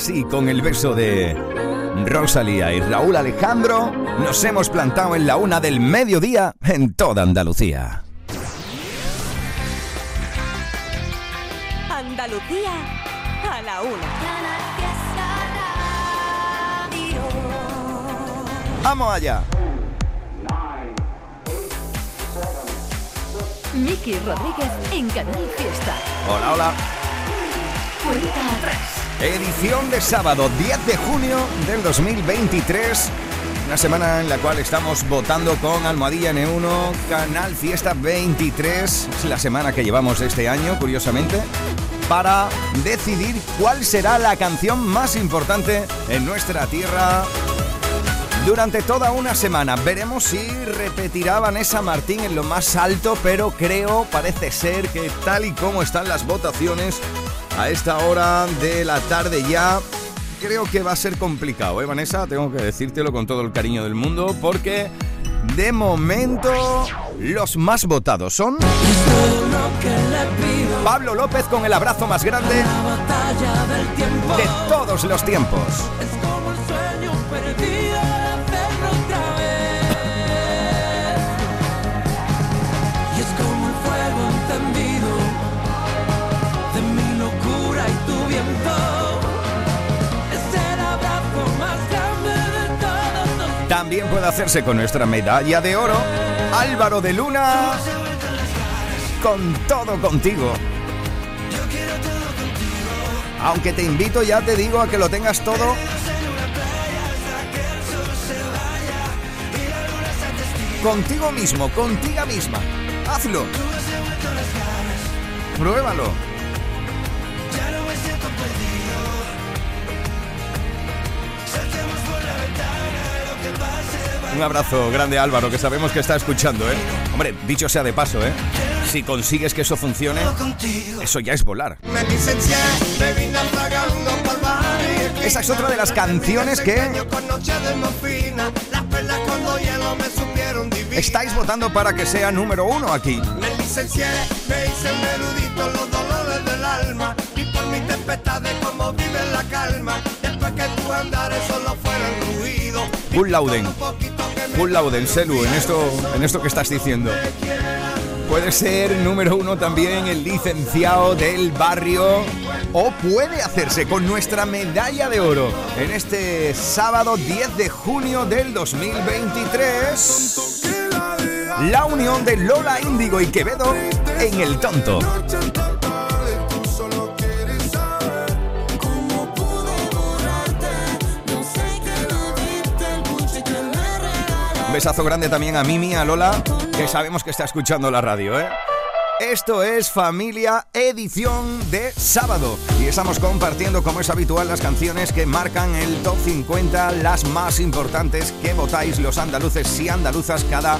Así, con el beso de Rosalía y Raúl Alejandro, nos hemos plantado en la una del mediodía en toda Andalucía. Andalucía a la una. ¡Vamos allá! Miki Rodríguez en Canal Fiesta. Hola, hola. Cuenta atrás. Edición de sábado 10 de junio del 2023. Una semana en la cual estamos votando con Almohadilla N1, Canal Fiesta 23. Es la semana que llevamos este año, curiosamente, para decidir cuál será la canción más importante en nuestra tierra durante toda una semana. Veremos si repetirá Vanessa Martín en lo más alto, pero creo, parece ser que tal y como están las votaciones a esta hora de la tarde ya, creo que va a ser complicado, ¿eh, Vanessa? Tengo que decírtelo con todo el cariño del mundo, porque de momento los más votados son... Pablo López con el abrazo más grande de todos los tiempos. Puede hacerse con nuestra medalla de oro, Álvaro de Luna, con todo contigo. Aunque te invito, ya te digo, a que lo tengas todo contigo mismo, contigo misma. Hazlo. Pruébalo. Un abrazo grande Álvaro, que sabemos que está escuchando, ¿eh? Hombre, dicho sea de paso, ¿eh? Si consigues que eso funcione, eso ya es volar. Esa es otra de las canciones que estáis votando para que sea número uno aquí. Me licencié, me hice un los dolores del alma y por mis tempestades como vive la calma. Después que tu andares solo fueron ruido. Full Lauden. Full Lauden, Selu, en esto, en esto que estás diciendo. Puede ser número uno también el licenciado del barrio o puede hacerse con nuestra medalla de oro en este sábado 10 de junio del 2023. La unión de Lola Índigo y Quevedo en El Tonto. Besazo grande también a Mimi, a Lola, que sabemos que está escuchando la radio, ¿eh? Esto es Familia Edición de sábado y estamos compartiendo como es habitual las canciones que marcan el top 50, las más importantes que votáis los andaluces y andaluzas cada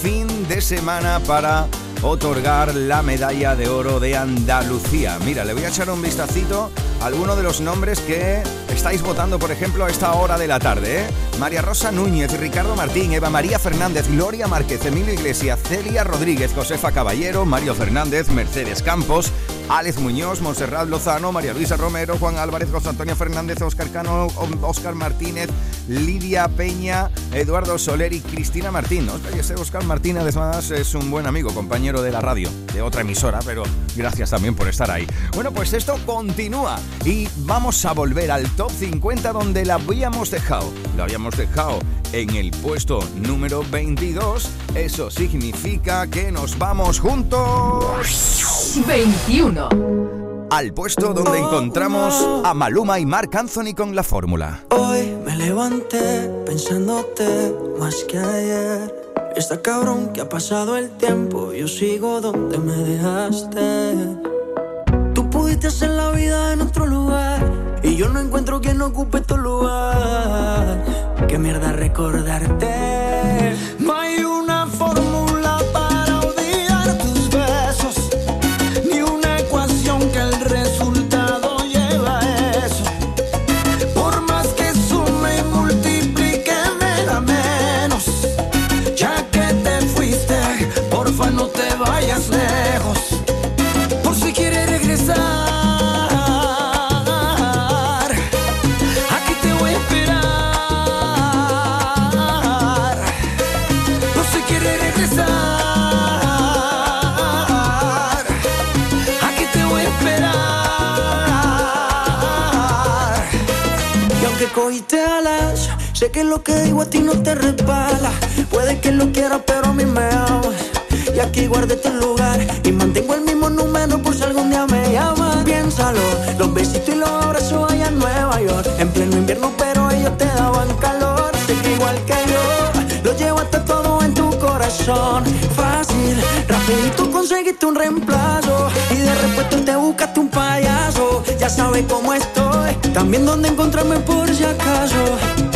fin de semana para otorgar la medalla de oro de Andalucía. Mira, le voy a echar un vistacito a algunos de los nombres que estáis votando, por ejemplo, a esta hora de la tarde. ¿eh? María Rosa Núñez, Ricardo Martín, Eva María Fernández, Gloria Márquez, Emilio Iglesias, Celia Rodríguez, Josefa Caballero, Mario Fernández, Mercedes Campos, Alex Muñoz, Monserrat Lozano, María Luisa Romero, Juan Álvarez, José Antonio Fernández, Oscar Cano, Oscar Martínez, Lidia Peña, Eduardo Soler y Cristina Martín. Oscar, ese Oscar Martínez además es un buen amigo, compañero de la radio, de otra emisora, pero gracias también por estar ahí. Bueno, pues esto continúa y vamos a volver al top 50 donde la habíamos dejado. Lo habíamos dejado en el puesto número 22. Eso significa que nos vamos juntos. 21. Al puesto donde encontramos a Maluma y Marc Anthony con la fórmula. Hoy me levanté pensándote más que ayer. Está cabrón que ha pasado el tiempo, yo sigo donde me dejaste. Tú pudiste hacer la vida en otro lugar yo no encuentro quien ocupe tu lugar. Qué mierda recordarte. Cogiste alas. Sé que lo que digo a ti no te resbala. Puede que lo quieras, pero a mí me amas. Y aquí guardé tu lugar. Y mantengo el mismo número por si algún día me llaman. Piénsalo, los besitos y los abrazos allá en Nueva York. En pleno invierno, pero ellos te daban calor. Sé que igual que yo, lo llevo hasta todo corazón. Fácil, rapidito conseguiste un reemplazo. Y de repente te buscaste un payaso. Ya sabes cómo estoy. También dónde encontrarme por si acaso.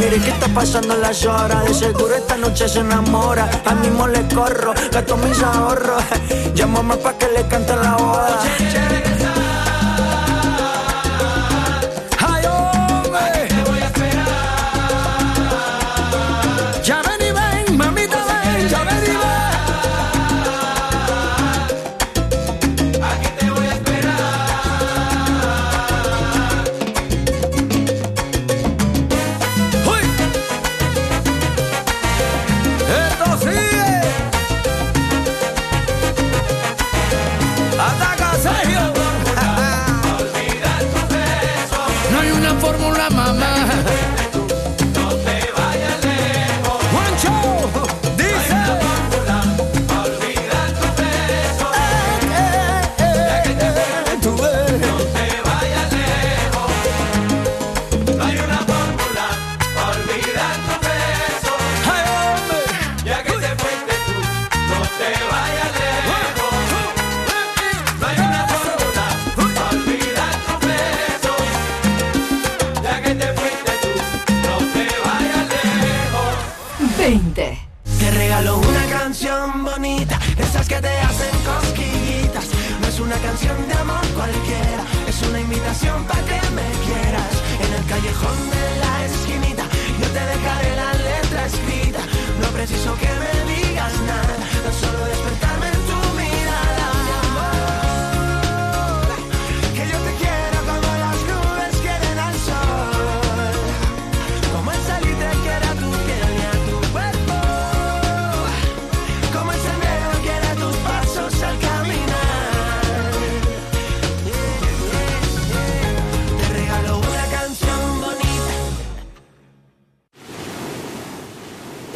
Mire que está pasando las horas. De seguro esta noche se enamora. A mismo le corro, gasto mis ahorros. Llámame pa' que le cante la boda.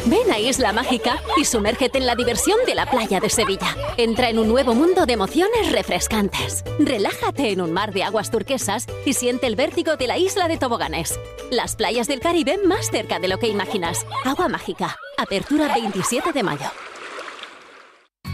Ven a Isla Mágica y sumérgete en la diversión de la playa de Sevilla. Entra en un nuevo mundo de emociones refrescantes. Relájate en un mar de aguas turquesas y siente el vértigo de la isla de toboganes. Las playas del Caribe más cerca de lo que imaginas. Agua Mágica. Apertura 27 de mayo.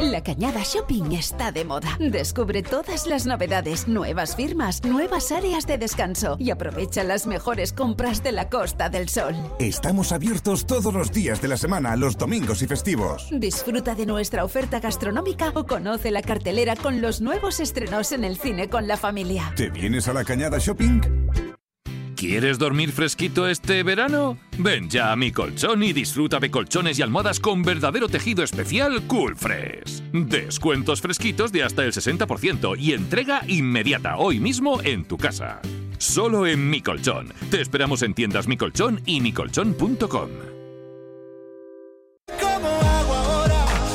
La Cañada Shopping está de moda. Descubre todas las novedades, nuevas firmas, nuevas áreas de descanso y aprovecha las mejores compras de la Costa del Sol. Estamos abiertos todos los días de la semana, los domingos y festivos. Disfruta de nuestra oferta gastronómica o conoce la cartelera con los nuevos estrenos en el cine con la familia. ¿Te vienes a la Cañada Shopping? ¿Quieres dormir fresquito este verano? Ven ya a mi colchón y disfruta de colchones y almohadas con verdadero tejido especial Cool Fresh. Descuentos fresquitos de hasta el 60% y entrega inmediata hoy mismo en tu casa. Solo en mi colchón. Te esperamos en tiendas Mi Colchón y micolchón.com.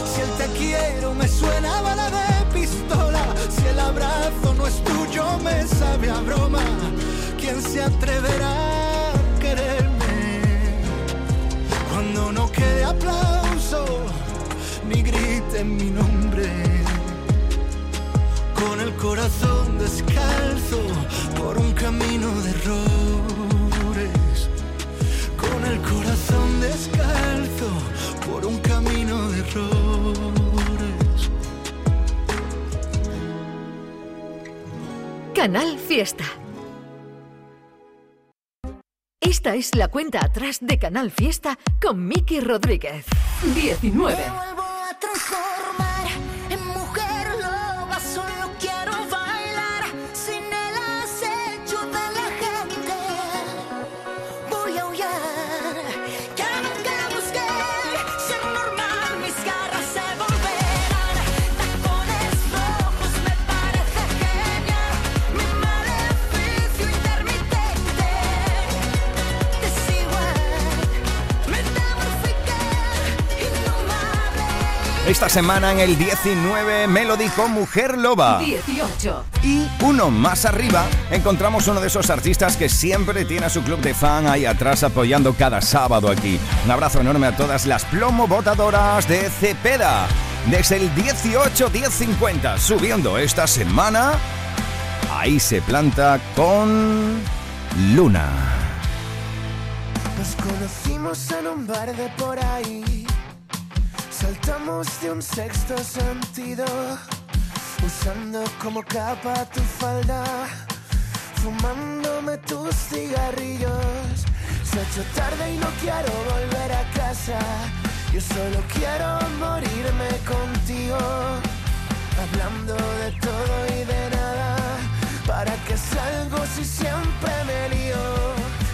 Si el me suena bala de pistola, si el abrazo no es tuyo me sabe a broma. ¿Quién se atreverá a quererme cuando no quede aplauso ni griten mi nombre? Con el corazón descalzo por un camino de errores. Con el corazón descalzo por un camino de errores. Canal Fiesta. Esta es la cuenta atrás de Canal Fiesta con Miki Rodríguez. 19. Esta semana en el 19 Melody con Mujer Loba. 18. Y uno más arriba encontramos uno de esos artistas que siempre tiene a su club de fan ahí atrás apoyando cada sábado aquí. Un abrazo enorme a todas las plomo botadoras de Cepeda. Desde el 18 1050 subiendo esta semana. Ahí se planta con Luna. Nos conocimos en un bar de por ahí. Saltamos de un sexto sentido. Usando como capa tu falda. Fumándome tus cigarrillos. Se ha hecho tarde y no quiero volver a casa. Yo solo quiero morirme contigo. Hablando de todo y de nada. ¿Para que salgo si siempre me lío?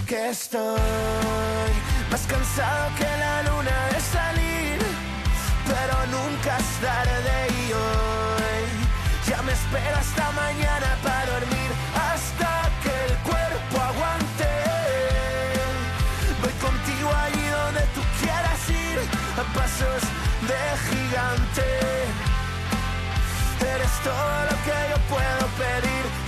Que estoy más cansado que la luna de salir. Pero nunca es tarde y hoy ya me espero hasta mañana para dormir. Hasta que el cuerpo aguante. Voy contigo allí donde tú quieras ir. A pasos de gigante. Eres todo lo que yo puedo pedir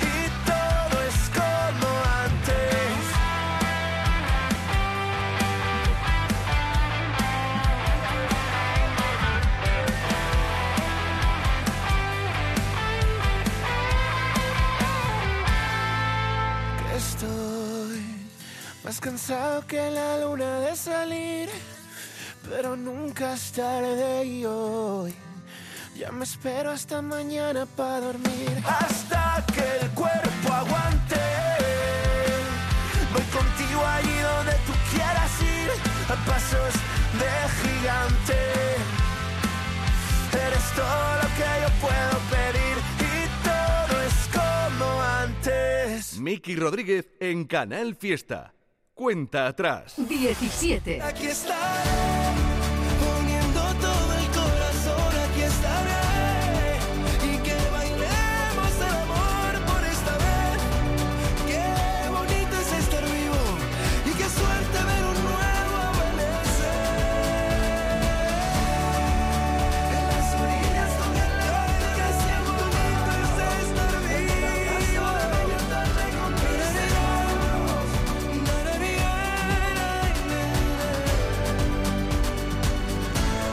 saque la luna de salir, pero nunca es tarde y hoy. Ya me espero hasta mañana para dormir. Hasta que el cuerpo aguante. Voy contigo allí donde tú quieras ir, a pasos de gigante. Eres todo lo que yo puedo pedir y todo es como antes. Miki Rodríguez en Canal Fiesta. Cuenta atrás. 17. Aquí estaré,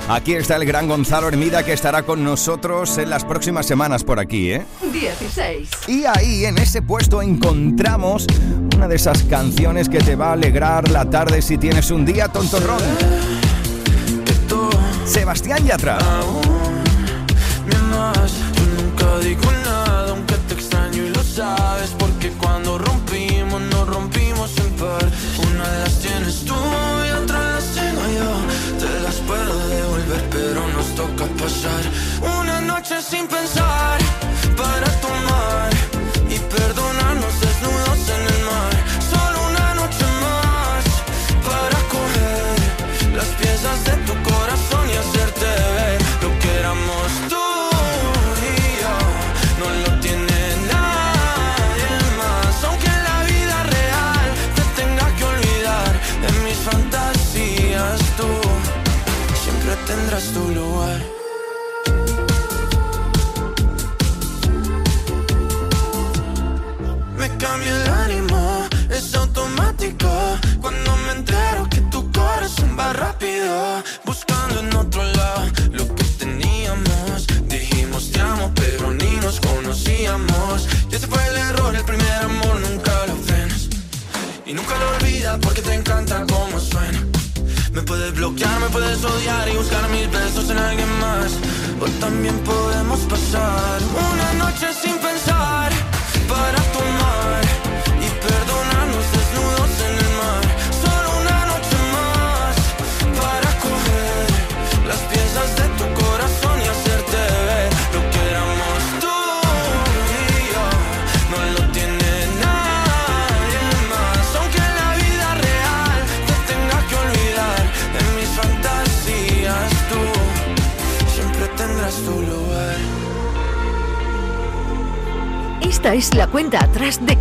Aquí está el gran Gonzalo Hermida que estará con nosotros en las próximas semanas por aquí, ¿eh? 16. Y ahí, en ese puesto, encontramos una de esas canciones que te va a alegrar la tarde si tienes un día tontorrón. Sebastián Yatra. Me amas, yo nunca digo nada, aunque te extraño y lo sabes. Porque cuando rompimos, nos rompimos en par. Una de las tienes tú sin pensar. Para tomar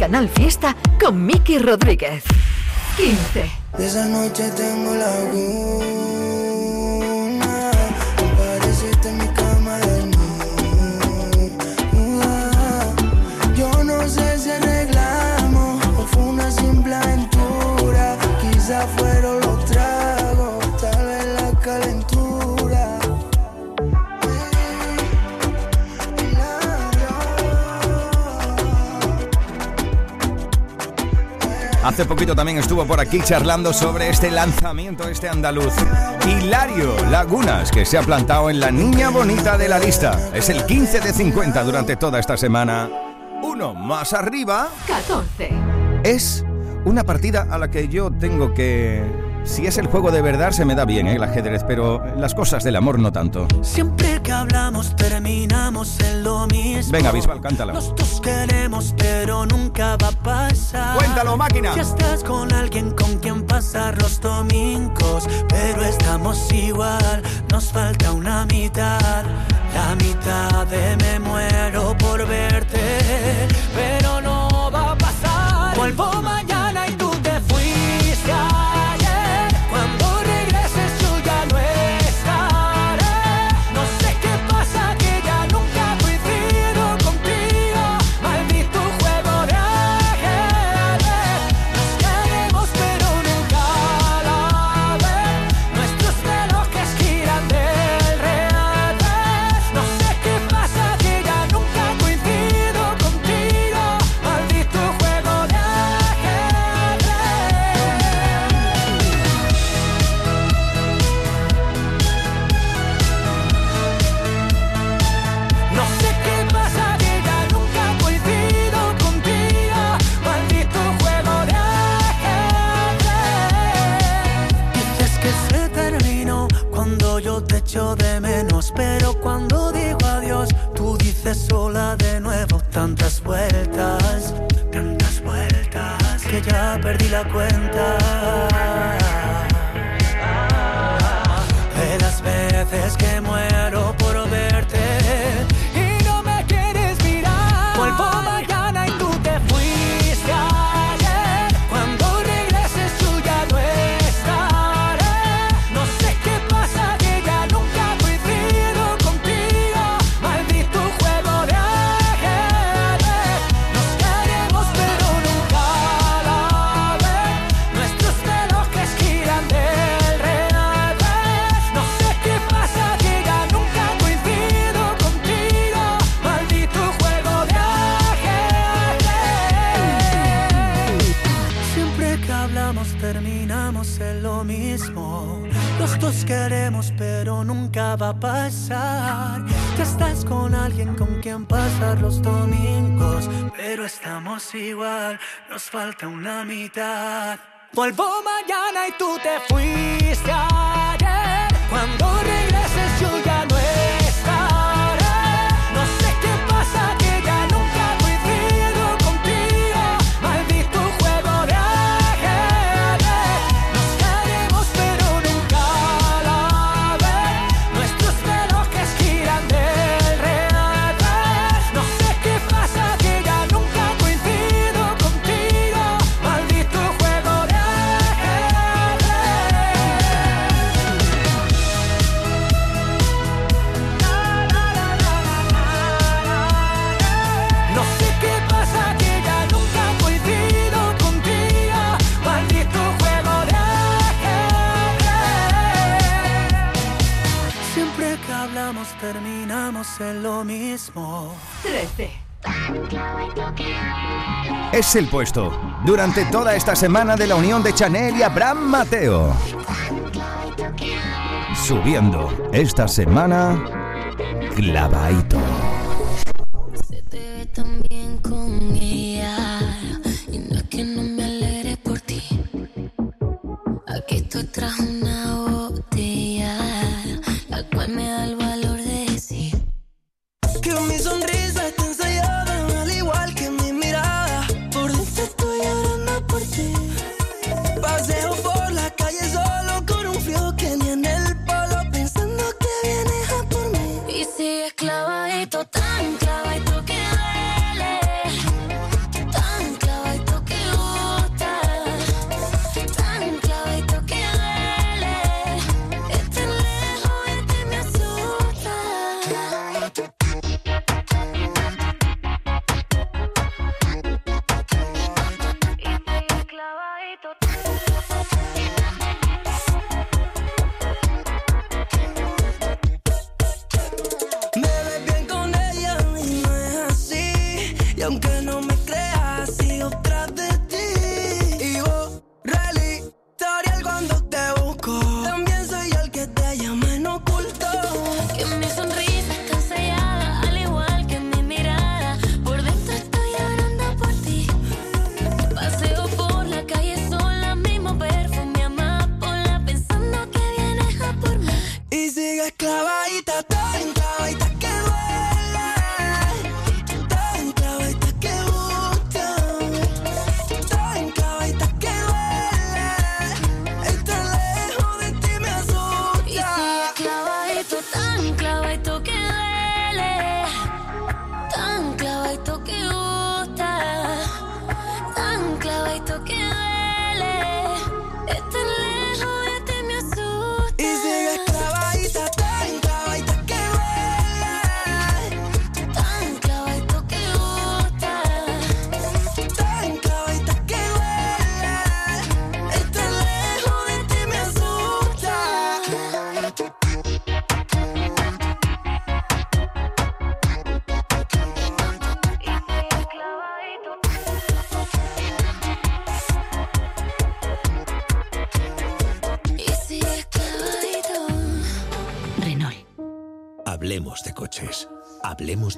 Canal Fiesta con Miki Rodríguez. 15. De esa noche tengo la Hace poquito también estuvo por aquí charlando sobre este lanzamiento, este andaluz. Hilario Lagunas, que se ha plantado en la niña bonita de la lista. Es el 15 de 50 durante toda esta semana. Uno más arriba 14. es una partida a la que yo tengo que... Si es el juego de verdad, se me da bien, ¿eh? el ajedrez, pero las cosas del amor no tanto. Siempre que hablamos terminamos en lo mismo. Venga, Visual, cántala. Los dos queremos, pero nunca va a pasar. Cuéntalo, máquina. Si estás con alguien con quien pasar los domingos, pero estamos igual, nos falta una mitad. La mitad de me muero por verte, pero no va a pasar. Vuelvo mañana de menos, pero cuando digo adiós, tú dices sola de nuevo tantas vueltas, tantas vueltas, que ya perdí la cuenta. De las veces que muero por pasar los domingos, pero estamos igual, nos falta una mitad. Vuelvo mañana y tú te fuiste ayer. Cuando regreses yo ya no he Siempre que hablamos terminamos en lo mismo. 13. Es el puesto. Durante toda esta semana de la unión de Chanel y Abraham Mateo. Subiendo. Esta semana, clavadito.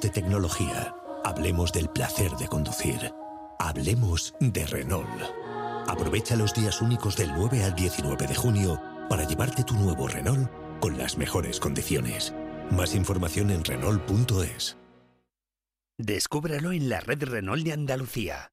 De tecnología. Hablemos del placer de conducir. Hablemos de Renault. Aprovecha los días únicos del 9 al 19 de junio para llevarte tu nuevo Renault con las mejores condiciones. Más información en Renault.es. Descúbralo en la red Renault de Andalucía.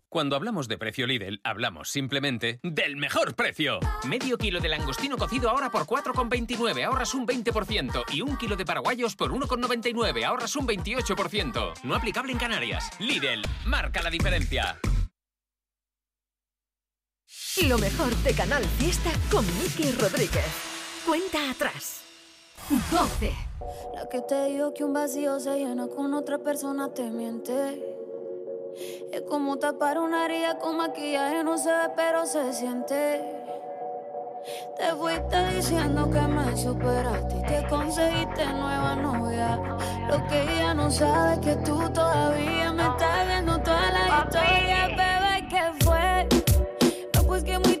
Cuando hablamos de precio Lidl, hablamos simplemente del mejor precio. Medio kilo de langostino cocido ahora por 4,29, ahorras un 20%. Y un kilo de paraguayos por 1,99, ahorras un 28%. No aplicable en Canarias. Lidl, marca la diferencia. Lo mejor de Canal Fiesta con Miki Rodríguez. Cuenta atrás. 12. La que te dijo que un vacío se llena con otra persona te miente. Es como tapar una herida con maquillaje, no se ve, pero se siente. Te fuiste diciendo que me superaste y que conseguiste nueva novia. Lo que ella no sabe es que tú todavía me estás viendo toda la historia, bebé, que fue. No, pues que muy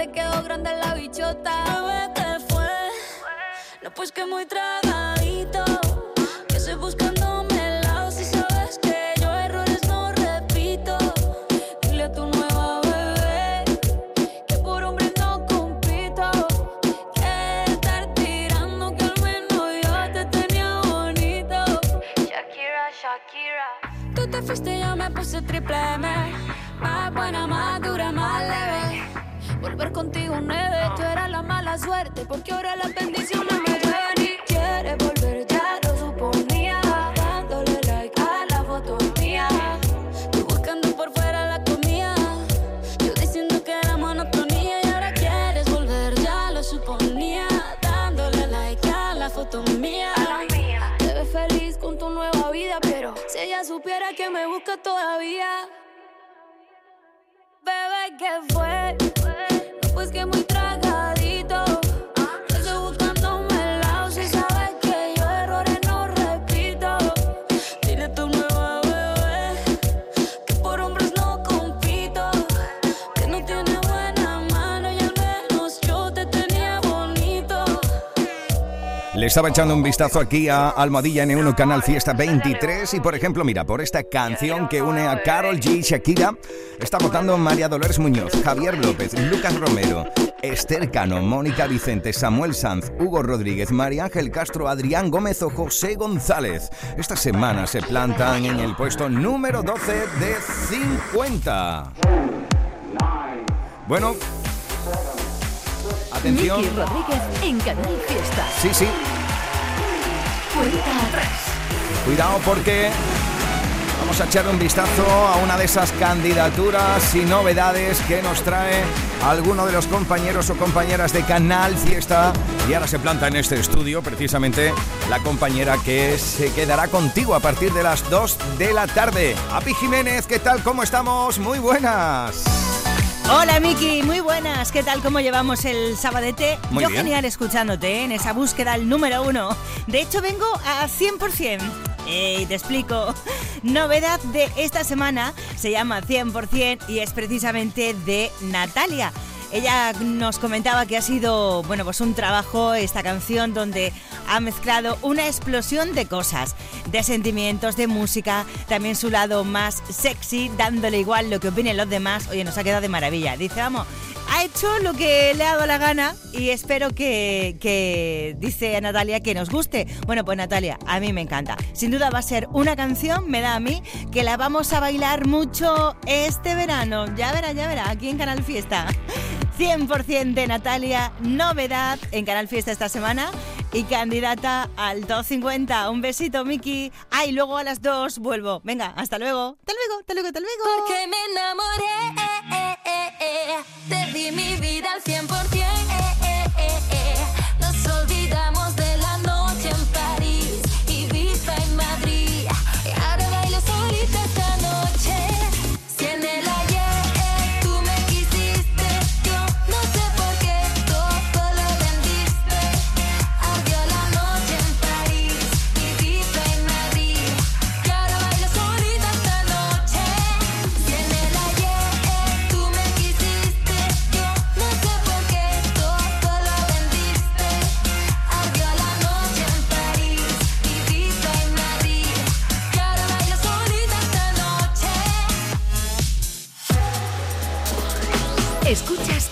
Te quedó grande la bichota. Bebé, ¿qué fue? No, pues que muy tragadito. Que estoy buscándome el lado si sabes que yo errores no repito. Dile a tu nueva bebé que por hombre no compito. Que estar tirando que al menos yo te tenía bonito. Shakira, Shakira. Tú te fuiste, yo me puse triple M. Más buena, más dura. Volver contigo nueve, tú eras la mala suerte, porque ahora las bendiciones me llueven y quieres volver, ya lo suponía. Dándole like a la foto mía, tú buscando por fuera la comida. Yo diciendo que era monotonía y ahora quieres volver, ya lo suponía. Dándole like a la foto mía. Te ves feliz con tu nueva vida, pero si ella supiera que me busca todavía. Bebé, ¿qué fue? Pues que muy Le estaba echando un vistazo aquí a Almohadilla N1 Canal Fiesta 23 y por ejemplo, mira, por esta canción que une a Carol G y Shakira, está votando María Dolores Muñoz, Javier López, Lucas Romero, Esther Cano, Mónica Vicente, Samuel Sanz, Hugo Rodríguez, María Ángel Castro, Adrián Gómez o José González. Esta semana se plantan en el puesto número 12 de 50. Bueno, atención. Miki Rodríguez en Canal Fiesta. Sí, sí. Cuenta atrás. Cuidado porque vamos a echar un vistazo a una de esas candidaturas y novedades que nos trae alguno de los compañeros o compañeras de Canal Fiesta. Y ahora se planta en este estudio precisamente la compañera que se quedará contigo a partir de las 2 de la tarde. Api Jiménez, ¿qué tal? ¿Cómo estamos? Muy buenas. Hola Miki, muy buenas. ¿Qué tal? ¿Cómo llevamos el sabadete? Muy Yo bien. genial escuchándote ¿eh? en esa búsqueda al número uno. De hecho vengo a 100%. Y te explico. Novedad de esta semana se llama 100% y es precisamente de Natalia. Ella nos comentaba que ha sido, bueno, pues un trabajo, esta canción, donde ha mezclado una explosión de cosas, de sentimientos, de música, también su lado más sexy, dándole igual lo que opinen los demás. Oye, nos ha quedado de maravilla. Dice, vamos, ha hecho lo que le ha dado la gana y espero que, que, dice a Natalia, que nos guste. Bueno, pues Natalia, a mí me encanta. Sin duda va a ser una canción, me da a mí, que la vamos a bailar mucho este verano. Ya verá, ya verá, aquí en Canal Fiesta. 100% de Natalia, novedad en Canal Fiesta esta semana y candidata al 250. Un besito, Miki. Ah, y luego a las 2 vuelvo. Venga, hasta luego. Hasta luego, hasta luego, hasta luego. Porque me enamoré, eh, te di mi vida al 100%.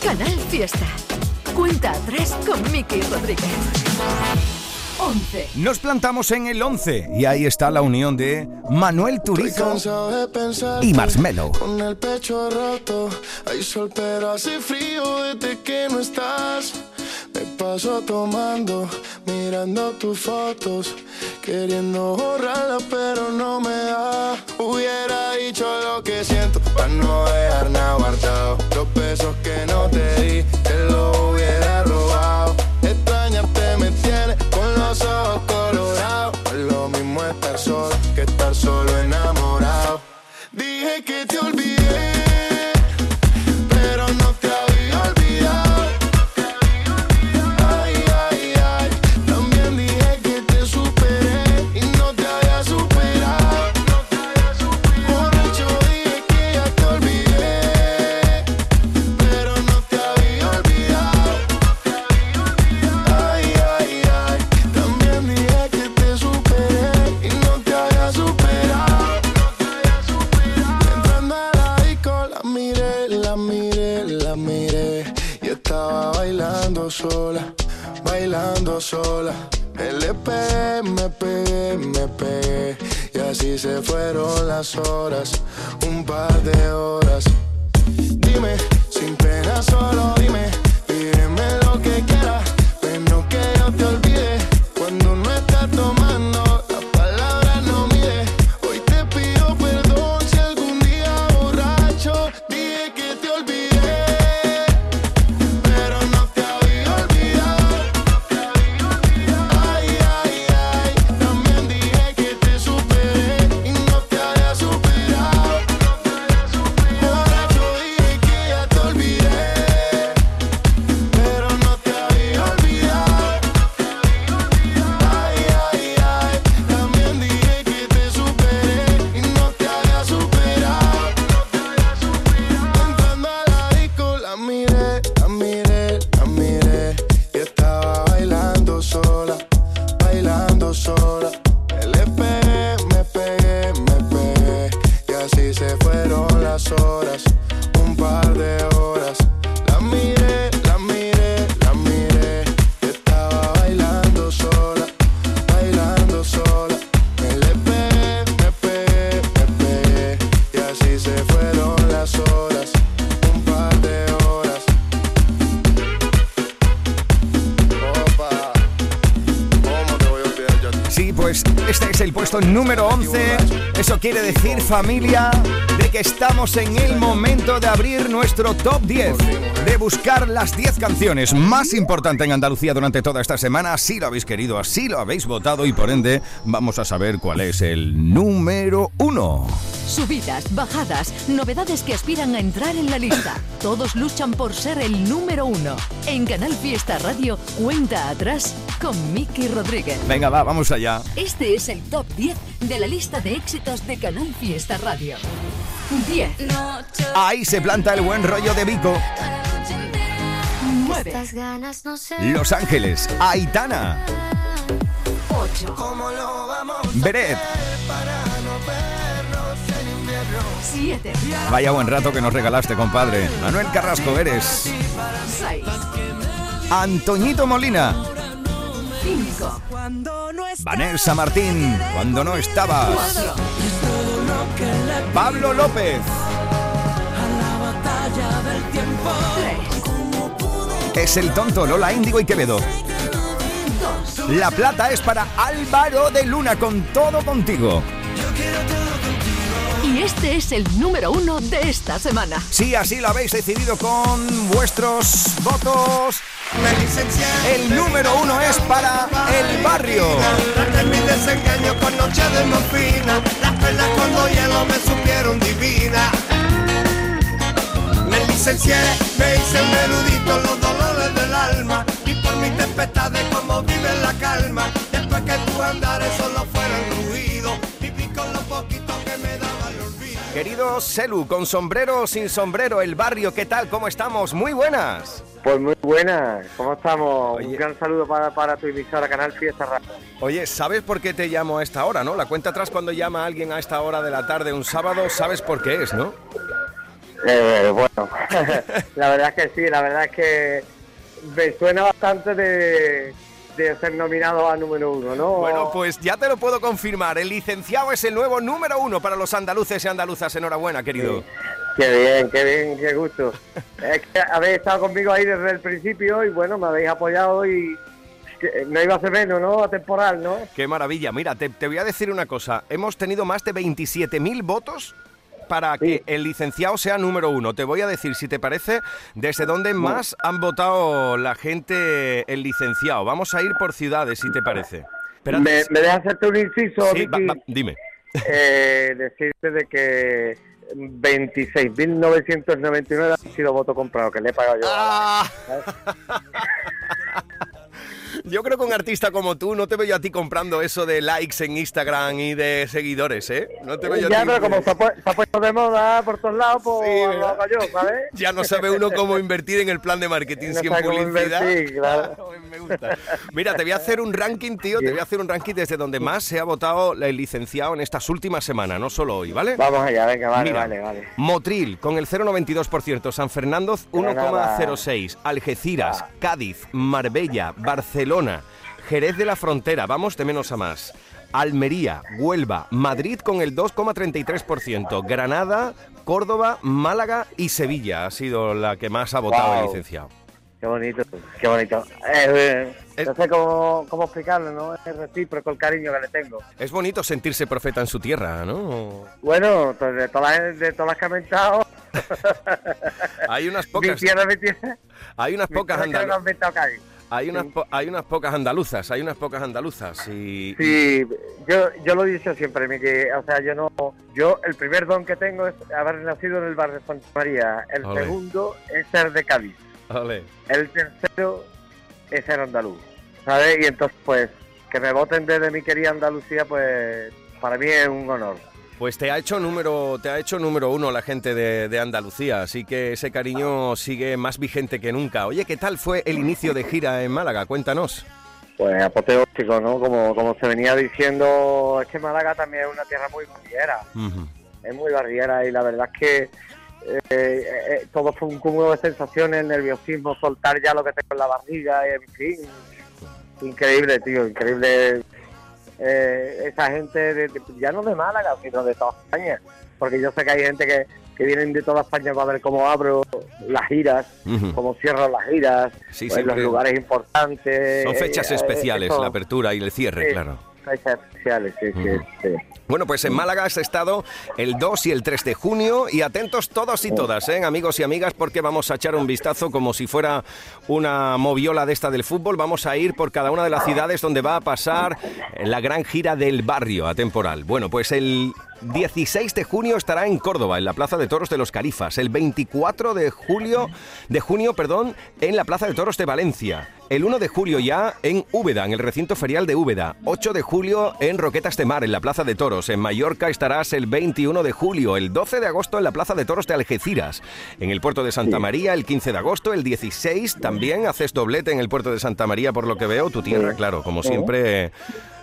Canal Fiesta. Cuenta atrás con Miki Rodríguez. 11. Nos plantamos en el 11 y ahí está la unión de Manuel Turizo y Marshmello. Con el pecho roto, hay sol pero hace frío desde que no estás. Me paso tomando, mirando tus fotos, queriendo borrarla pero no me da. Hubiera dicho lo que siento para no dejar nada guardado. Besos que no te di, sola. Le pegué, me pegué, me pegué. Y así se fueron las horas, un par de horas. Dime, sin pena, solo dime, dime lo que quieras. Familia, de que estamos en el momento de abrir nuestro top 10, de buscar las 10 canciones más importantes en Andalucía durante toda esta semana. Si lo habéis querido, así lo habéis votado y por ende vamos a saber cuál es el número 1. Subidas, bajadas, novedades que aspiran a entrar en la lista. Todos luchan por ser el número uno. En Canal Fiesta Radio, cuenta atrás con Miki Rodríguez. Venga, va, vamos allá. Este es el top 10 de la lista de éxitos de Canal Fiesta Radio. 10. Ahí se planta el buen rollo de Vico. 9. Los Ángeles, Aitana. 8. Beret. 7, Vaya buen rato que nos regalaste, compadre. Manuel Carrasco eres. 6, Antoñito Molina. 5, Vanessa Martín, cuando no estabas. 4, Pablo López. Es el tonto Lola Índigo y Quevedo. La plata es para Álvaro de Luna con todo contigo. Y este es el número uno de esta semana. Sí, así lo habéis decidido con vuestros votos. El número uno es para El Barrio. Traté mi desengaño con noche de morfina. Las perlas cuando hielo me supieron divina. Me licencié, me hice un erudito los dolores del alma. Y por mis tempestades como vive la calma. Después que tu andares solo fueron ruido. Querido Selu, con sombrero o sin sombrero, El Barrio, ¿qué tal? ¿Cómo estamos? Muy buenas. Pues muy buenas, ¿cómo estamos? Un gran saludo para, para tu emisora Canal Fiesta Radio. Oye, ¿sabes por qué te llamo a esta hora, no? La cuenta atrás cuando llama a alguien a esta hora de la tarde un sábado, sabes por qué es, ¿no? Eh, bueno, la verdad es que sí, la verdad es que me suena bastante de, de ser nominado a número uno, ¿no? Bueno, pues ya te lo puedo confirmar. El licenciado es el nuevo número uno para los andaluces y andaluzas. Enhorabuena, querido. Qué bien, qué bien, qué gusto. Es que habéis estado conmigo ahí desde el principio y bueno, me habéis apoyado y no iba a ser menos, ¿no? A temporal, ¿no? Qué maravilla. Mira, te, te voy a decir una cosa. Hemos tenido más de 27.000 votos para que el licenciado sea número uno. Te voy a decir, si te parece, desde dónde más han votado la gente el licenciado. Vamos a ir por ciudades, si te parece. ¿Me, me dejas hacerte un inciso, Sí, va- Vicky? va- dime. Eh, decirte de que 26.999 ha sido voto comprado, que le he pagado yo. Ah. Yo creo que un artista como tú no te veo a ti comprando eso de likes en Instagram y de seguidores, ¿eh? No te veo yo a ya, ti- pero como se ha, puesto de moda por todos lados, pues lo hago yo, ¿sabes? Ya no sabe uno cómo invertir en el plan de marketing No sin publicidad. invertir, claro. Me gusta. Mira, te voy a hacer un ranking, tío. Te voy a hacer un ranking desde donde más se ha votado el licenciado en estas últimas semanas, no solo hoy, ¿vale? Vamos allá, venga, vale, Mira, vale, vale. Motril con el 0,92%, San Fernando Granada. 1,06%, Algeciras, Cádiz, Marbella, Barcelona, Jerez de la Frontera, vamos de menos a más. Almería, Huelva, Madrid con el 2,33%, Granada, Córdoba, Málaga y Sevilla ha sido la que más ha votado el licenciado. Qué bonito, qué bonito. Eh, eh, no sé cómo, cómo explicarlo, ¿no? Es recíproco el cariño que le tengo. Es bonito sentirse profeta en su tierra, ¿no? Bueno, pues de todas las, de todas las que he inventado, Hay unas mi pocas, tierra, mi tierra, hay unas mi pocas tierra Hay unas, po- hay unas pocas andaluzas, hay unas pocas andaluzas y... Sí, yo, yo lo he dicho siempre, mi que, o sea, yo no, yo el primer don que tengo es haber nacido en el barrio de Santa María, el segundo es ser de Cádiz, el tercero es ser andaluz, ¿sabes? Y entonces, pues, que me voten desde mi querida Andalucía, pues, para mí es un honor. Pues te ha hecho número, te ha hecho número uno la gente de, de Andalucía, así que ese cariño sigue más vigente que nunca. Oye, ¿qué tal fue el inicio de gira en Málaga? Cuéntanos. Pues apoteósico, ¿no? Como, como se venía diciendo, es que Málaga también es una tierra muy barriera, es muy barriera y la verdad es que eh, eh, eh, todo fue un cúmulo de sensaciones, nerviosismo, soltar ya lo que tengo en la barriga, en fin, increíble, tío, increíble eh, esa gente, de- de- ya no de Málaga, sino de toda España, porque yo sé que hay gente que, que vienen de toda España para ver cómo abro las giras, Ujú. cómo cierro las giras, Sí, pues, los lugares importantes. Son fechas eh, especiales, eso- la apertura y el cierre, Sí. claro. Fechas Bueno, pues en Málaga has estado el 2 y el 3 de junio y atentos todos y todas, ¿eh? amigos y amigas, porque vamos a echar un vistazo como si fuera una moviola de esta del fútbol. Vamos a ir por cada una de las ciudades donde va a pasar la gran gira del barrio atemporal. Bueno, pues el 16 de junio estará en Córdoba, en la Plaza de Toros de los Califas. El 24 de julio, de junio, perdón, en la Plaza de Toros de Valencia. El 1 de julio ya en Úbeda, en el recinto ferial de Úbeda. 8 de julio en Roquetas de Mar, en la Plaza de Toros. En Mallorca estarás el 21 de julio. El 12 de agosto en la Plaza de Toros de Algeciras. En el puerto de Santa María el 15 de agosto. El 16 también haces doblete en el puerto de Santa María, por lo que veo. Tu tierra, claro, como siempre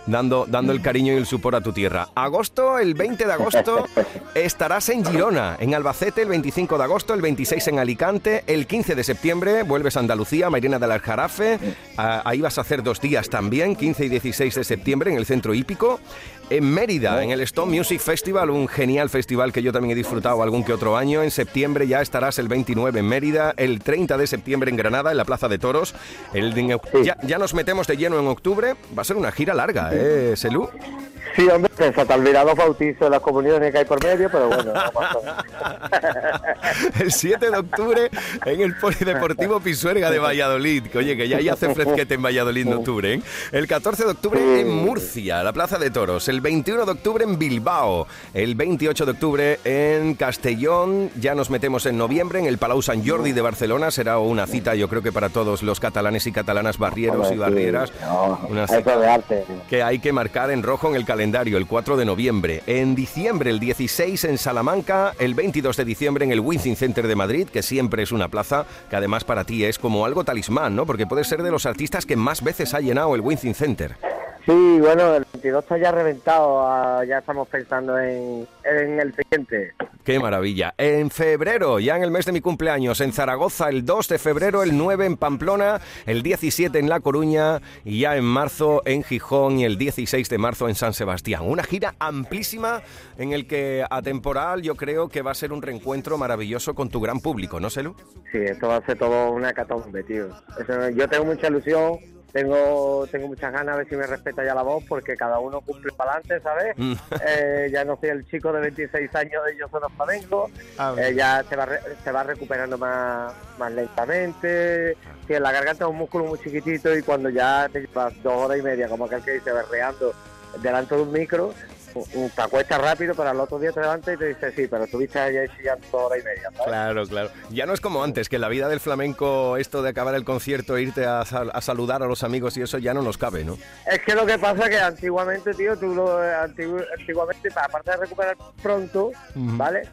dando, dando el cariño y el supor a tu tierra. Agosto, el 20 de agosto, estarás en Girona, en Albacete el 25 de agosto, el 26 en Alicante, el 15 de septiembre vuelves a Andalucía, Marina del Aljarafe, ah, ahí vas a hacer dos días también, 15 y 16 de septiembre en el centro hípico. En Mérida, en el Stone Music Festival, un genial festival que yo también he disfrutado algún que otro año. En septiembre ya estarás el 29 en Mérida, el 30 de septiembre en Granada, en la Plaza de Toros. El, ya, ya nos metemos de lleno en octubre. Va a ser una gira larga, ¿eh, Selú? Sí, hombre, ha olvidado los bautizos las comuniones que hay por medio, pero bueno, no el 7 de octubre en el Polideportivo Pisuerga de Valladolid. Que, oye, que ya, ya hace fresquete en Valladolid en octubre. ¿eh? El 14 de octubre en Murcia, la Plaza de Toros. El 21 de octubre en Bilbao. El 28 de octubre en Castellón. Ya nos metemos en noviembre en el Palau Sant Jordi de Barcelona. Será una cita, yo creo que para todos los catalanes y catalanas, barrieros y barrieras. Una cita de arte. que hay que marcar en rojo en el calendario el 4 de noviembre. En diciembre, el 16 en Salamanca. El 22 de diciembre en el Wincing Center de Madrid, que siempre es una plaza que además para ti es como algo talismán, ¿no? Porque puedes ser de los artistas que más veces ha llenado el Wincing Center. Sí, bueno, el 22 está ya reventado, ah, ya estamos pensando en, en el siguiente. Qué maravilla. En febrero, ya en el mes de mi cumpleaños, en Zaragoza, el 2 de febrero, el 9 en Pamplona, el 17 en La Coruña y ya en marzo en Gijón y el 16 de marzo en San Sebastián. Una gira amplísima en el que a temporal yo creo que va a ser un reencuentro maravilloso con tu gran público, ¿no, Selu? Sí, esto va a ser todo una catombe, tío. Yo tengo mucha ilusión, tengo tengo muchas ganas a ver si me respeta ya la voz, porque cada uno cumple para adelante, ¿sabes? Mm. Eh, ya no soy el chico de 26 años de Yo Soy Flamenco, A ver. eh, ya se va, re- se va recuperando más, más lentamente. En la garganta es un músculo muy chiquitito y cuando ya te llevas dos horas y media, como aquel que dice, berreando delante de un micro, te acuestas rápido, pero al otro día te levantas y te dices, sí, pero estuviste allá chillando dos horas y media, ¿sabes? Claro, claro. Ya no es como antes, que en la vida del flamenco, esto de acabar el concierto, e irte a, sal- a saludar a los amigos y eso ya no nos cabe, ¿no? Es que lo que pasa es que antiguamente, tío, tú lo, antigu- antiguamente, aparte de recuperar pronto. ¿vale?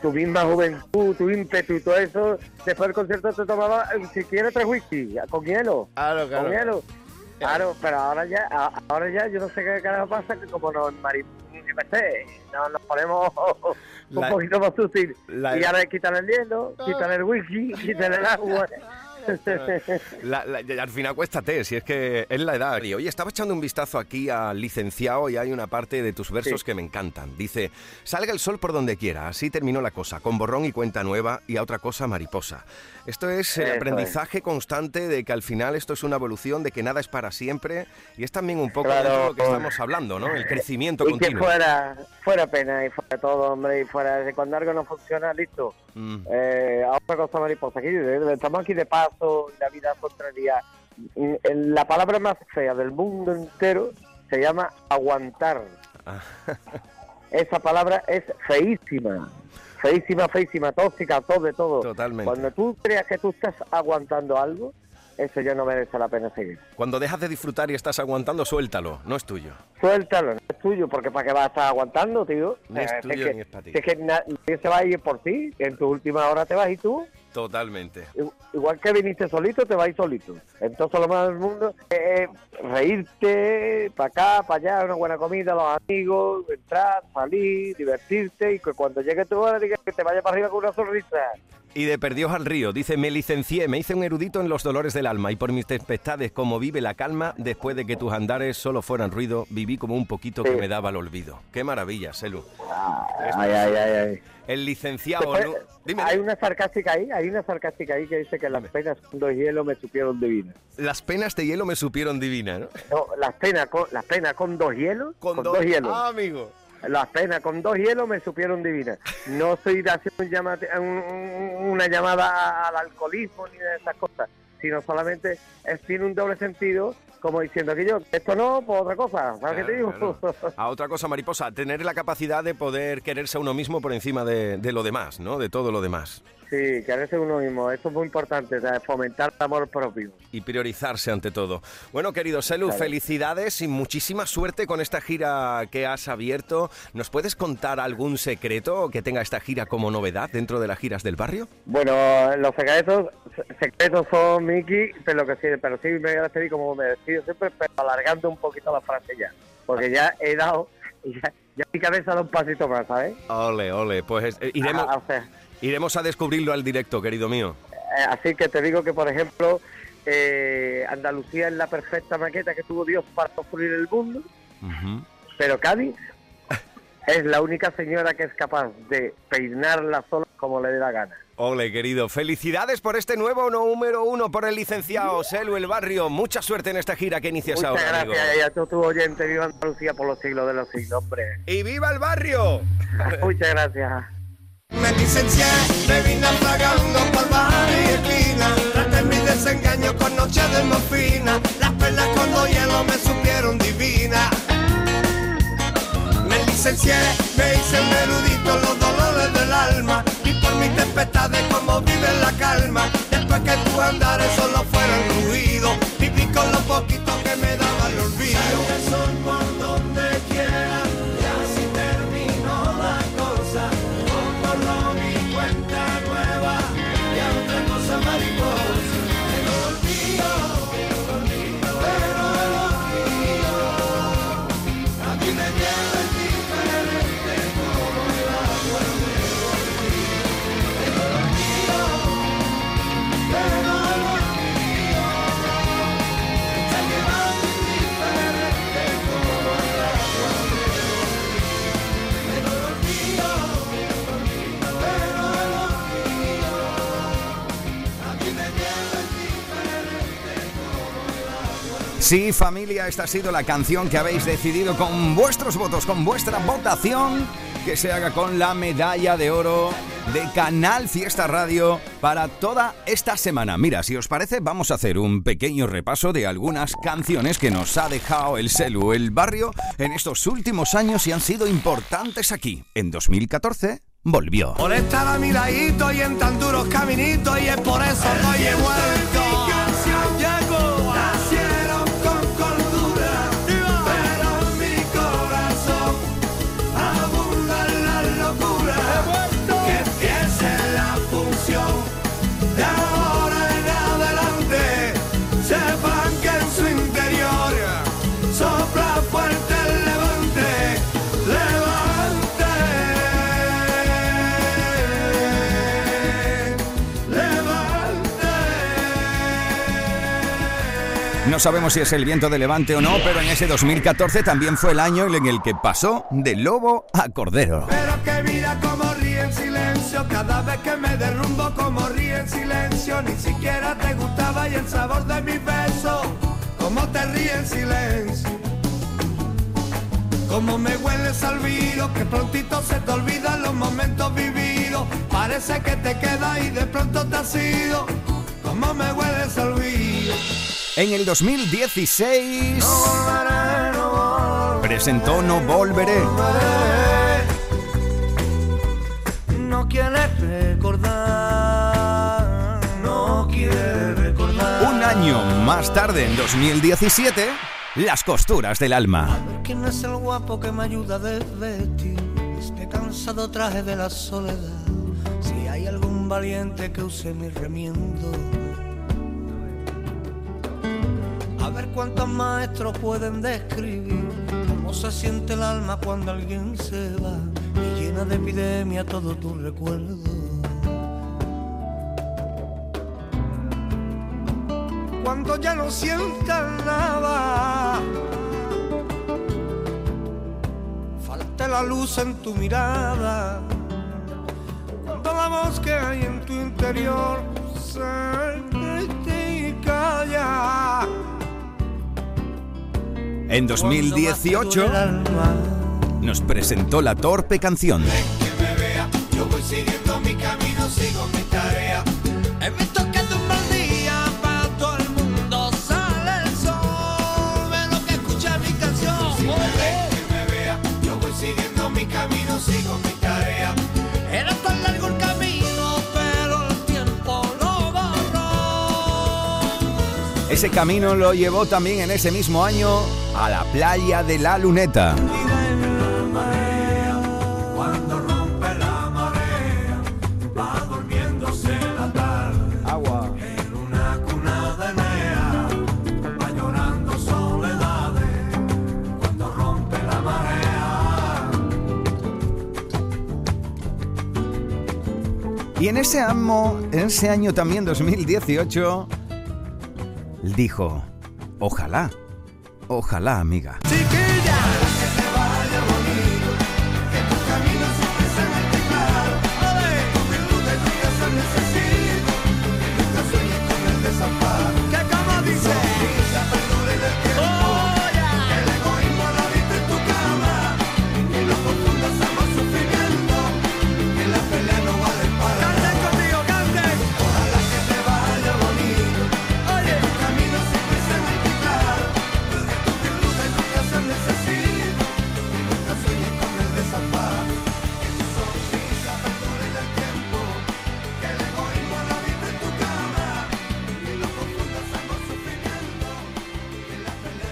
Tu misma juventud, tu ímpetu y todo eso, después del concierto te tomaba, eh, si quieres, tres whisky, con hielo. Claro, Con hielo. Claro, pero ahora ya, ahora ya, yo no sé qué carajo pasa, que como nos sé, nos, nos ponemos un La- poquito más sutil. la- y ahora quitan el hielo, quitan el whisky, quitan el agua. La- la- y al final acuéstate, si es que es la edad. Y oye, estaba echando un vistazo aquí al licenciado y hay una parte de tus versos Sí. que me encantan. Dice, salga el sol por donde quiera, así terminó la cosa, con borrón y cuenta nueva y a otra cosa mariposa. Esto es el Eso es. aprendizaje constante de que al final esto es una evolución, de que nada es para siempre y es también un poco Claro. de lo que estamos hablando, ¿no? El crecimiento y que continuo. fuera, fuera pena y fuera todo, hombre, y fuera de cuando algo no funciona, listo. Mm. Eh, a otra cosa mariposa. Aquí, estamos aquí de y la vida contraria. Mm, La palabra más fea del mundo entero se llama aguantar. Ah. Esa palabra es feísima. Feísima, feísima, tóxica, todo de todo. Totalmente. Cuando tú creas que tú estás aguantando algo, eso ya no merece la pena seguir. Cuando dejas de disfrutar y estás aguantando, suéltalo, no es tuyo. Suéltalo, no es tuyo, porque ¿para qué vas a estar aguantando, tío? Es Eh, tuyo que, ni es para ti. es que na- nadie se va a ir por ti, en tu última hora te vas y tú. Totalmente. Igual que viniste solito, te vas solito. Entonces lo más del mundo es reírte, para acá, para allá, una buena comida, los amigos, entrar, salir, divertirte y que cuando llegue tu hora digas que te vaya para arriba con una sonrisa. Y de Perdiós al río, dice, me licencié, me hice un erudito en los dolores del alma y por mis tempestades, como vive la calma, después de que tus andares solo fueran ruido, viví como un poquito que Sí. me daba el olvido. Qué maravilla, Selu. Ay, ay, ay, ay. El licenciado, Después, ¿no? Dime, hay una sarcástica ahí, hay una sarcástica ahí que dice que las penas con dos hielos me supieron divinas. las penas de hielo me supieron divina, ¿no? No, las penas con, las penas con dos hielos, con, dos, dos- hielos. Ah, amigo. Las penas con dos hielos me supieron divinas. No estoy haciendo un llamate- un- una llamada al alcoholismo ni de esas cosas, sino solamente es, tiene un doble sentido, como diciendo que yo, esto no, pues otra cosa. ¿Sabes qué te digo? A otra cosa, mariposa, tener la capacidad de poder quererse a uno mismo por encima de, de lo demás, ¿no? De todo lo demás. Sí, quererse uno mismo. Esto es muy importante, sea, fomentar el amor propio. Y priorizarse ante todo. Bueno, querido Selu, Claro. felicidades y muchísima suerte con esta gira que has abierto. ¿Nos puedes contar algún secreto que tenga esta gira como novedad dentro de las giras del barrio? Bueno, los secretos, secretos son Miki, pero que sí, pero sí me voy como me despido siempre, pero alargando un poquito la frase ya. Porque ya he dado, ya, ya mi cabeza da un pasito más, ¿sabes? Ole, ole, pues eh, iremos, Ah, o sea, iremos a descubrirlo al directo, querido mío. Eh, Así que te digo que, por ejemplo, eh, Andalucía es la perfecta maqueta que tuvo Dios para construir el mundo, pero Cádiz es la única señora que es capaz de peinarla sola como le dé la gana. Ole, querido, felicidades por este nuevo número uno por el licenciado Selu El Barrio. Mucha suerte en esta gira que inicias Muchas ahora, gracias amigo. y a todos tus oyentes. Viva Andalucía por los siglos de los siglos, hombre. ¡Y viva el barrio! Muchas gracias. Me licencié, me vine pagando por bar y esquina. Traté mi desengaño con noche de morfina. Las perlas con dos hielo me supieron divina. Me licencié, me hice un erudito los dolores del alma. Y por mis tempestades como vive la calma. Después que tu andares solo fueron ruido. Viví con lo poquito que me daba el olvido. Sí, familia, esta ha sido la canción que habéis decidido con vuestros votos, con vuestra votación, que se haga con la medalla de oro de Canal Fiesta Radio para toda esta semana. Mira, si os parece, vamos a hacer un pequeño repaso de algunas canciones que nos ha dejado el Celu, el barrio, en estos últimos años y han sido importantes aquí. En 2014 volvió. Por estar a mi ladito y en tan duros caminitos y es por eso hoy he vuelto. No sabemos si es el viento de levante o no, pero en ese 2014 también fue el año en el que pasó de lobo a cordero. Pero que mira como ríe en silencio Cada vez que me derrumbo como ríe en silencio Ni siquiera te gustaba y el sabor de mi beso Como te ríe en silencio. Como me hueles al vino Que prontito se te olvidan los momentos vividos Parece que te queda y de pronto te has ido. Como me hueles al vino En el 2016 presentó No Volveré. No quieres recordar No quieres recordar Un año más tarde, en 2017, Las costuras del alma. ¿Quién es el guapo que me ayuda a desvestir este cansado traje de la soledad? Si hay algún valiente que use mi remiendo. Cuántos maestros pueden describir cómo se siente el alma cuando alguien se va y llena de epidemia todo tu recuerdo. Cuando ya no sientas nada, falta la luz en tu mirada. Cuando la voz que hay en tu interior se y calla. En 2018 nos presentó la torpe canción. Ese camino lo llevó también en ese mismo año a la playa de la Luneta. Y en ese, año, en ese año también, 2018, dijo, ojalá, ojalá, amiga.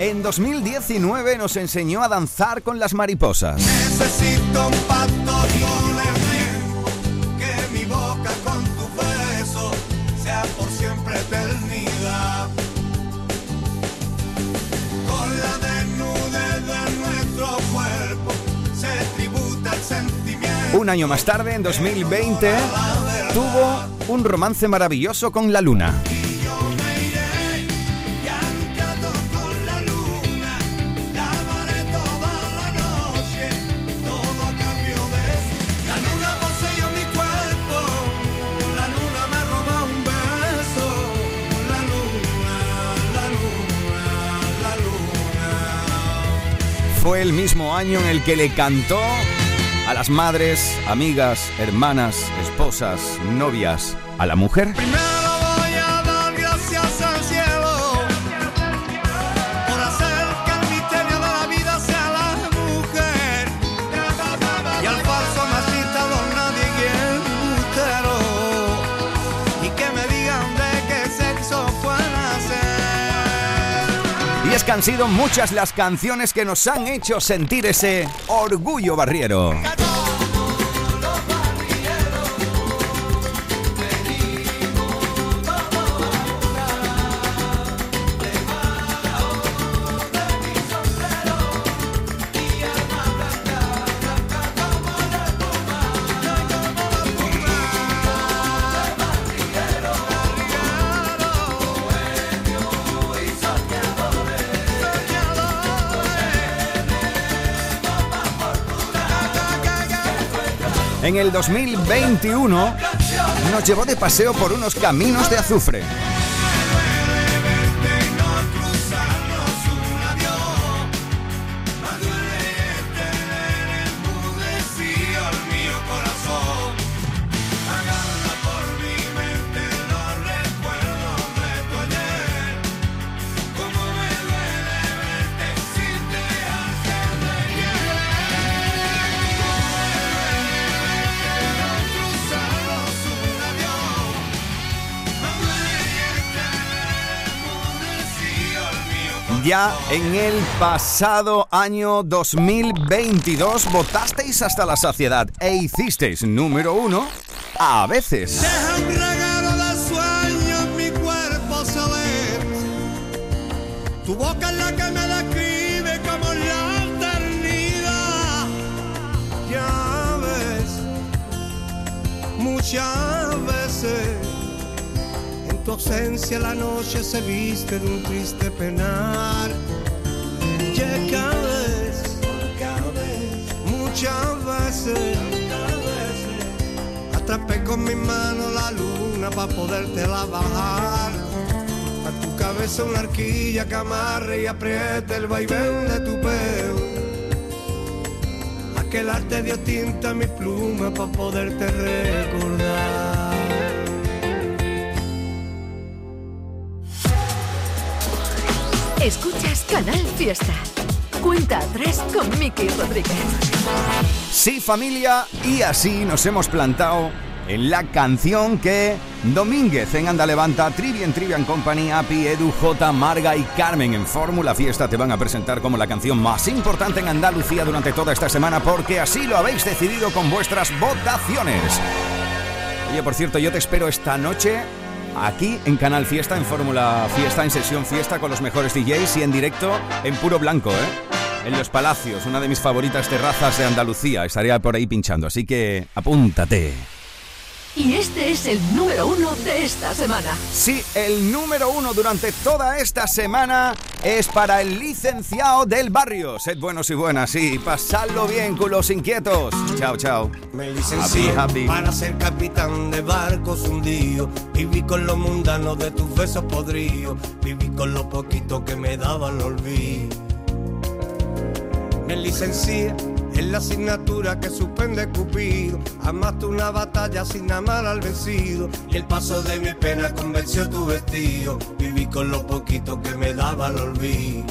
En 2019 nos enseñó a danzar con las mariposas. Necesito un pacto con el tiempo, que mi boca con tu beso sea por siempre eternidad. Con la desnudez de nuestro cuerpo se tributa el sentimiento. Un año más tarde, en 2020, tuvo un romance maravilloso con la luna. El mismo año en el que le cantó a las madres, amigas, hermanas, esposas, novias, a la mujer. Ser. Y es que han sido muchas las canciones que nos han hecho sentir ese orgullo barriero. En el 2021 nos llevó de paseo por unos caminos de azufre. Ya en el pasado año 2022 votasteis hasta la saciedad e hicisteis número uno a veces. Deja un regalo de sueño mi cuerpo saber. Tu boca es la que me describe como la eternidad. Ya ves, muchas veces en tu ausencia la noche se viste de un triste penar. Atrapé con mi mano la luna para podértela bajar. A tu cabeza una arquilla que amarre y apriete el vaivén de tu pelo. Aquel arte dio tinta a mi pluma para poderte recordar. Escuchas Canal Fiesta. Cuenta atrás con Miki Rodríguez. Sí, familia, y así nos hemos plantado en la canción que Domínguez en Anda Levanta, Trivian Trivian Company, Api, Edu, J, Marga y Carmen en Fórmula Fiesta te van a presentar como la canción más importante en Andalucía durante toda esta semana porque así lo habéis decidido con vuestras votaciones. Oye, por cierto, yo te espero esta noche aquí en Canal Fiesta, en Fórmula Fiesta, en sesión fiesta con los mejores DJs y en directo en puro blanco, ¿eh? En Los Palacios, una de mis favoritas terrazas de Andalucía. Estaría por ahí pinchando, así que apúntate. Y este es el número uno de esta semana. Sí, el número uno durante toda esta semana es para el licenciado del barrio. Sed buenos y buenas, sí, pasadlo bien, culos inquietos. Chao, chao. Me licencié para ser capitán de barcos hundidos. Viví con lo mundano de tus besos podridos. Viví con lo poquito que me daban olvido. Me licencié en la asignatura que suspende Cupido. Amaste una batalla sin amar al vencido. Y el paso de mi pena convenció tu vestido. Viví con lo poquito que me daba el olvido.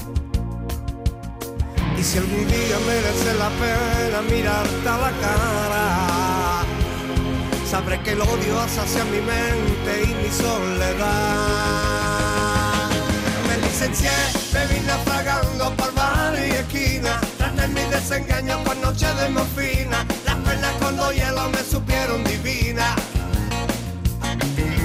Y si algún día merece la pena mirarte a la cara, sabré que el odio hacia mi mente y mi soledad. Me licencié, me vine afragando por en mi desengaño por noche de morfina. Las penas con dos hielos me supieron divina.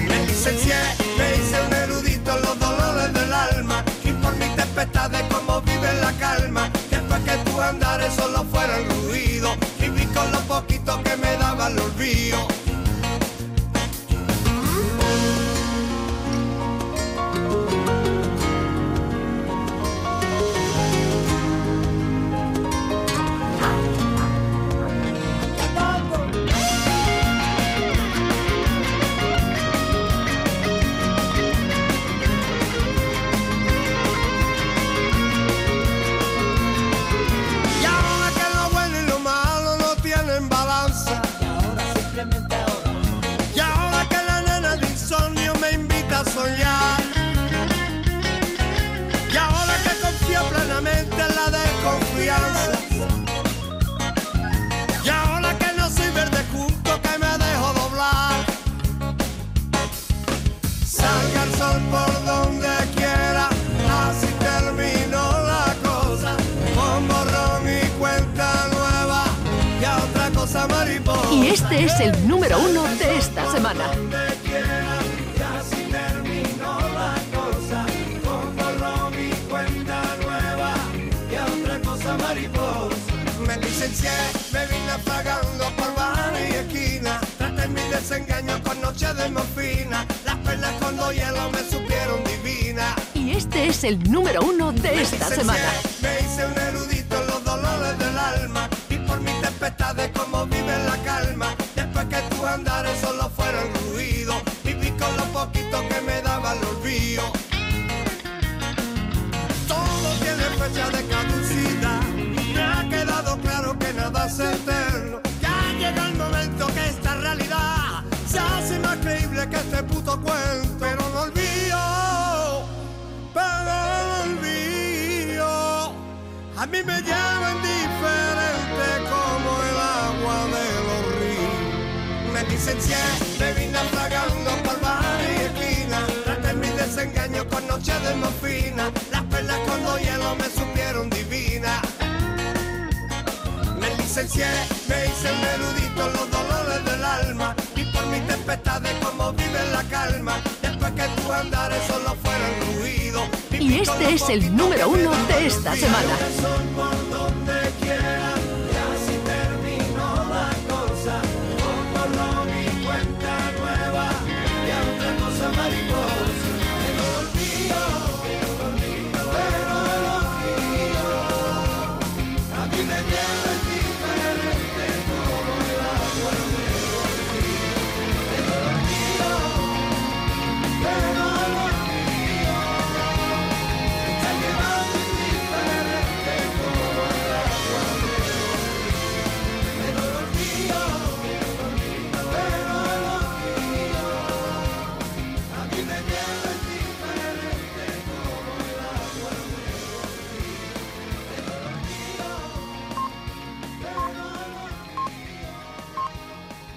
Me licencié, me hice un erudito en los dolores del alma. Y por mi tempestad de cómo vive la calma. Después que tu andares solo fueran ruido. Viví con lo poquito que me daba el olvido. Es el número uno de esta semana. Me licencié, me vine apagando por y esquina. Traté mi desengaño con noche de morfina. Las perlas con dos hielos me supieron divina. Y este es el número uno de esta semana. Me hice un Ya llega el momento que esta realidad se hace más creíble que este puto cuento. Pero no olvido, pero no olvido. A mí me llaman diferente como el agua de los ríos. Me licencié, me vine apagando por bar y esquina. Traté mi desengaño con noche de morfina. Las perlas con dos hielos me supieron divina. Me licencié, me hice un erudito en los dolores del alma. Y por mi tempestad de cómo vive la calma. Después que tu andares solo fueron ruido. Y este es el número uno de esta semana.